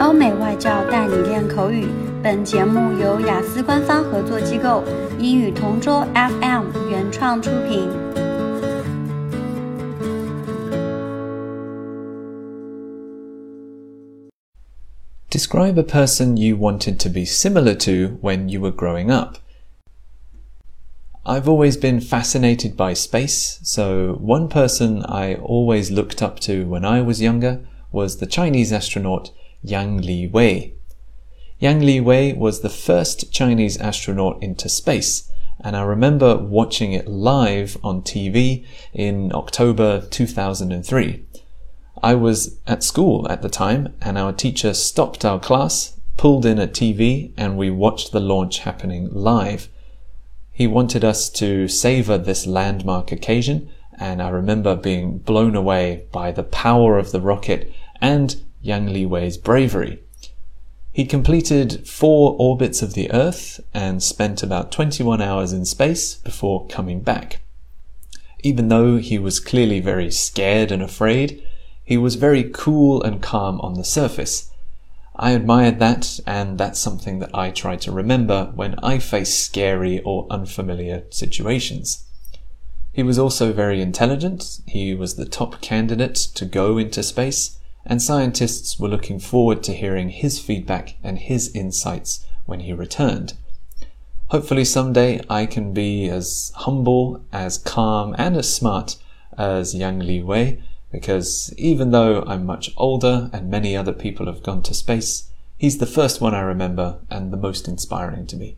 欧美外教带你练口语。本节目由雅思官方合作机构英语同桌 FM 原创出品。Describe a person you wanted to be similar to when you were growing up. I've always been fascinated by space, so one person I always looked up to when I was younger was the Chinese astronaut Yang Li Wei. Yang Li Wei was the first Chinese astronaut into space, and I remember watching it live on TV in October 2003. I was at school at the time, and our teacher stopped our class, pulled in a TV, and we watched the launch happening live. He wanted us to savor this landmark occasion, and I remember being blown away by the power of the rocket and Yang Li Wei's bravery. He completed four orbits of the Earth and spent about 21 hours in space before coming back. Even though he was clearly very scared and afraid, he was very cool and calm on the surface. I admired that, and that's something that I try to remember when I face scary or unfamiliar situations. He was also very intelligent. He was the top candidate to go into space and scientists were looking forward to hearing his feedback and his insights when he returned. Hopefully, someday I can be as humble, as calm, and as smart as Yang Li Wei, because even though I'm much older and many other people have gone to space, he's the first one I remember and the most inspiring to me.